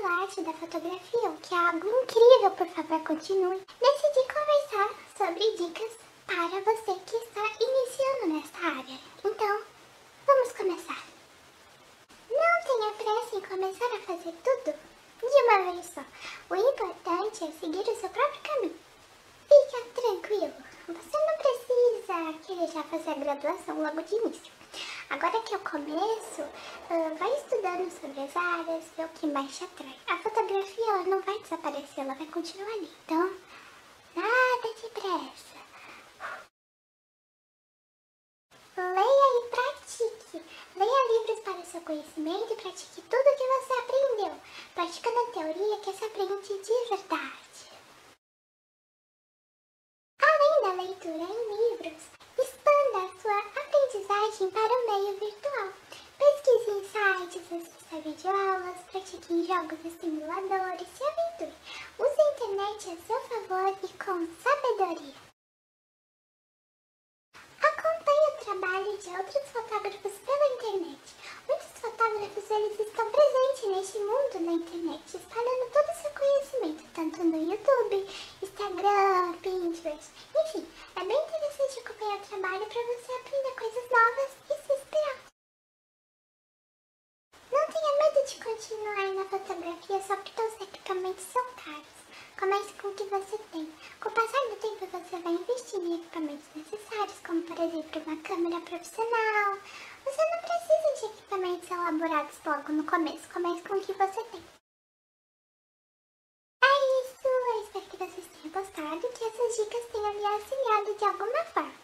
arte da fotografia, o que é algo incrível, por favor, continue. Decidi conversar sobre dicas para você que está iniciando nessa área. Então, vamos começar. Não tenha pressa em começar a fazer tudo de uma vez só. O importante é seguir o seu próprio caminho. Fica tranquilo, você não precisa querer já fazer a graduação logo de início. Agora que é o começo, uh, vai estudando sobre as áreas, ver o que mais te atrai. A fotografia ela não vai desaparecer, ela vai continuar ali. Então, nada de pressa. Leia e pratique. Leia livros para o seu conhecimento e pratique tudo o que você aprendeu. Praticando a teoria que se aprende de verdade. Além da leitura em livros, expanda a sua aprendizagem para o meio virtual. Pesquise em sites, assista videoaulas, pratique em jogos e simuladores e aventure. Use a internet a seu favor e com sabedoria. Acompanhe o trabalho de outros fotógrafos pela internet. Muitos fotógrafos eles estão presentes neste mundo na internet, espalhando todo o seu conhecimento, tanto no YouTube, Instagram, Pinterest, enfim, é bem interessante acompanhar o trabalho para você aprender coisas novas e se inspirar. Não tenha medo de continuar na fotografia só porque os equipamentos são caros. Comece com o que você tem. Com o passar do tempo, você vai investir em equipamentos necessários, como por exemplo uma câmera profissional. Você não precisa de equipamentos elaborados logo no começo. Comece com o que você tem. Que essas dicas tenham lhe auxiliado de alguma forma.